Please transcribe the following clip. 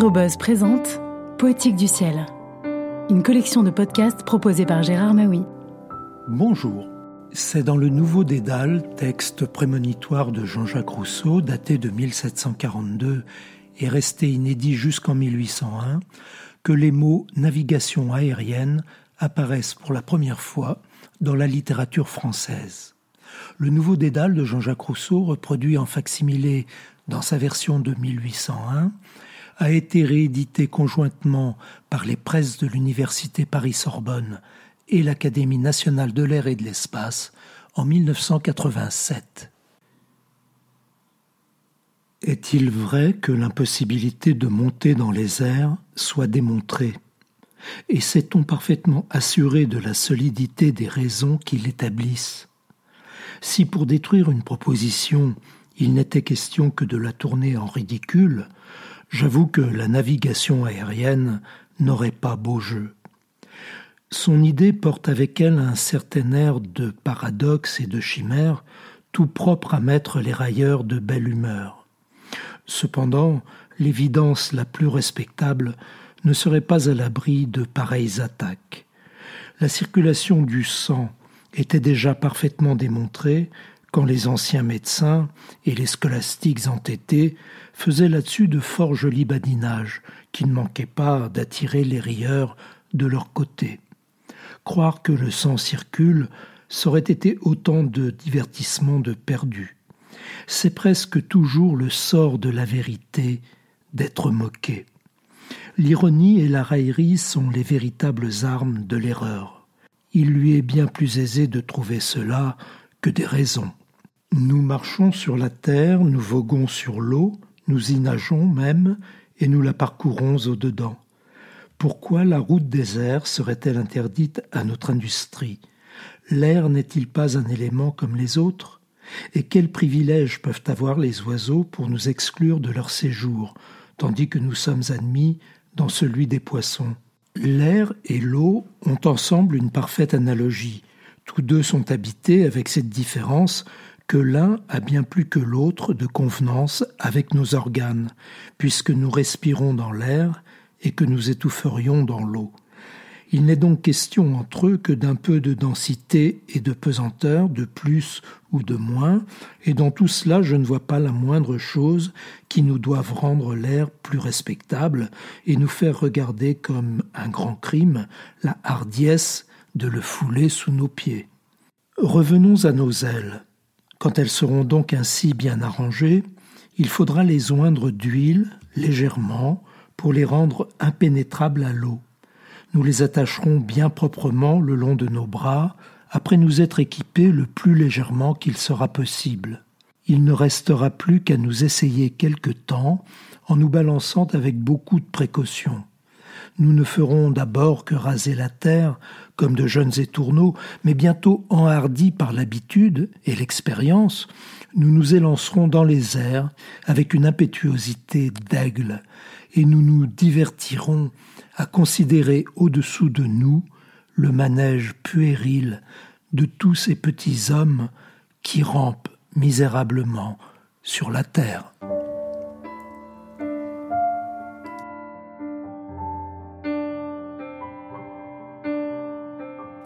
Aérobuzz présente Poétique du ciel, une collection de podcasts proposée par Gérard Maui. Bonjour. C'est dans le Nouveau Dédale, texte prémonitoire de Jean-Jacques Rousseau, daté de 1742 et resté inédit jusqu'en 1801, que les mots navigation aérienne apparaissent pour la première fois dans la littérature française. Le Nouveau Dédale de Jean-Jacques Rousseau, reproduit en facsimilé dans sa version de 1801, a été réédité conjointement par les presses de l'Université Paris-Sorbonne et l'Académie nationale de l'air et de l'espace en 1987. Est-il vrai que l'impossibilité de monter dans les airs soit démontrée? Et sait-on parfaitement assuré de la solidité des raisons qui l'établissent? Si pour détruire une proposition, il n'était question que de la tourner en ridicule, j'avoue que la navigation aérienne n'aurait pas beau jeu. Son idée porte avec elle un certain air de paradoxe et de chimère, tout propre à mettre les railleurs de belle humeur. Cependant, l'évidence la plus respectable ne serait pas à l'abri de pareilles attaques. La circulation du sang était déjà parfaitement démontrée quand les anciens médecins et les scolastiques entêtés faisaient là-dessus de fort jolis badinages qui ne manquaient pas d'attirer les rieurs de leur côté. Croire que le sang circule, ça aurait été autant de divertissements de perdus. C'est presque toujours le sort de la vérité d'être moqué. L'ironie et la raillerie sont les véritables armes de l'erreur. Il lui est bien plus aisé de trouver cela que des raisons. Nous marchons sur la terre, nous voguons sur l'eau, nous y nageons même, et nous la parcourons au-dedans. Pourquoi la route des airs serait-elle interdite à notre industrie? L'air n'est-il pas un élément comme les autres? Et quels privilèges peuvent avoir les oiseaux pour nous exclure de leur séjour, tandis que nous sommes admis dans celui des poissons? L'air et l'eau ont ensemble une parfaite analogie. Tous deux sont habités avec cette différence que l'un a bien plus que l'autre de convenance avec nos organes, puisque nous respirons dans l'air et que nous étoufferions dans l'eau. Il n'est donc question entre eux que d'un peu de densité et de pesanteur, de plus ou de moins, et dans tout cela je ne vois pas la moindre chose qui nous doive rendre l'air plus respectable et nous faire regarder comme un grand crime la hardiesse de le fouler sous nos pieds. Revenons à nos ailes. Quand elles seront donc ainsi bien arrangées, il faudra les oindre d'huile légèrement pour les rendre impénétrables à l'eau. Nous les attacherons bien proprement le long de nos bras, après nous être équipés le plus légèrement qu'il sera possible. Il ne restera plus qu'à nous essayer quelque temps en nous balançant avec beaucoup de précaution. Nous ne ferons d'abord que raser la terre comme de jeunes étourneaux, mais bientôt enhardis par l'habitude et l'expérience, nous nous élancerons dans les airs avec une impétuosité d'aigle, et nous nous divertirons à considérer au-dessous de nous le manège puéril de tous ces petits hommes qui rampent misérablement sur la terre.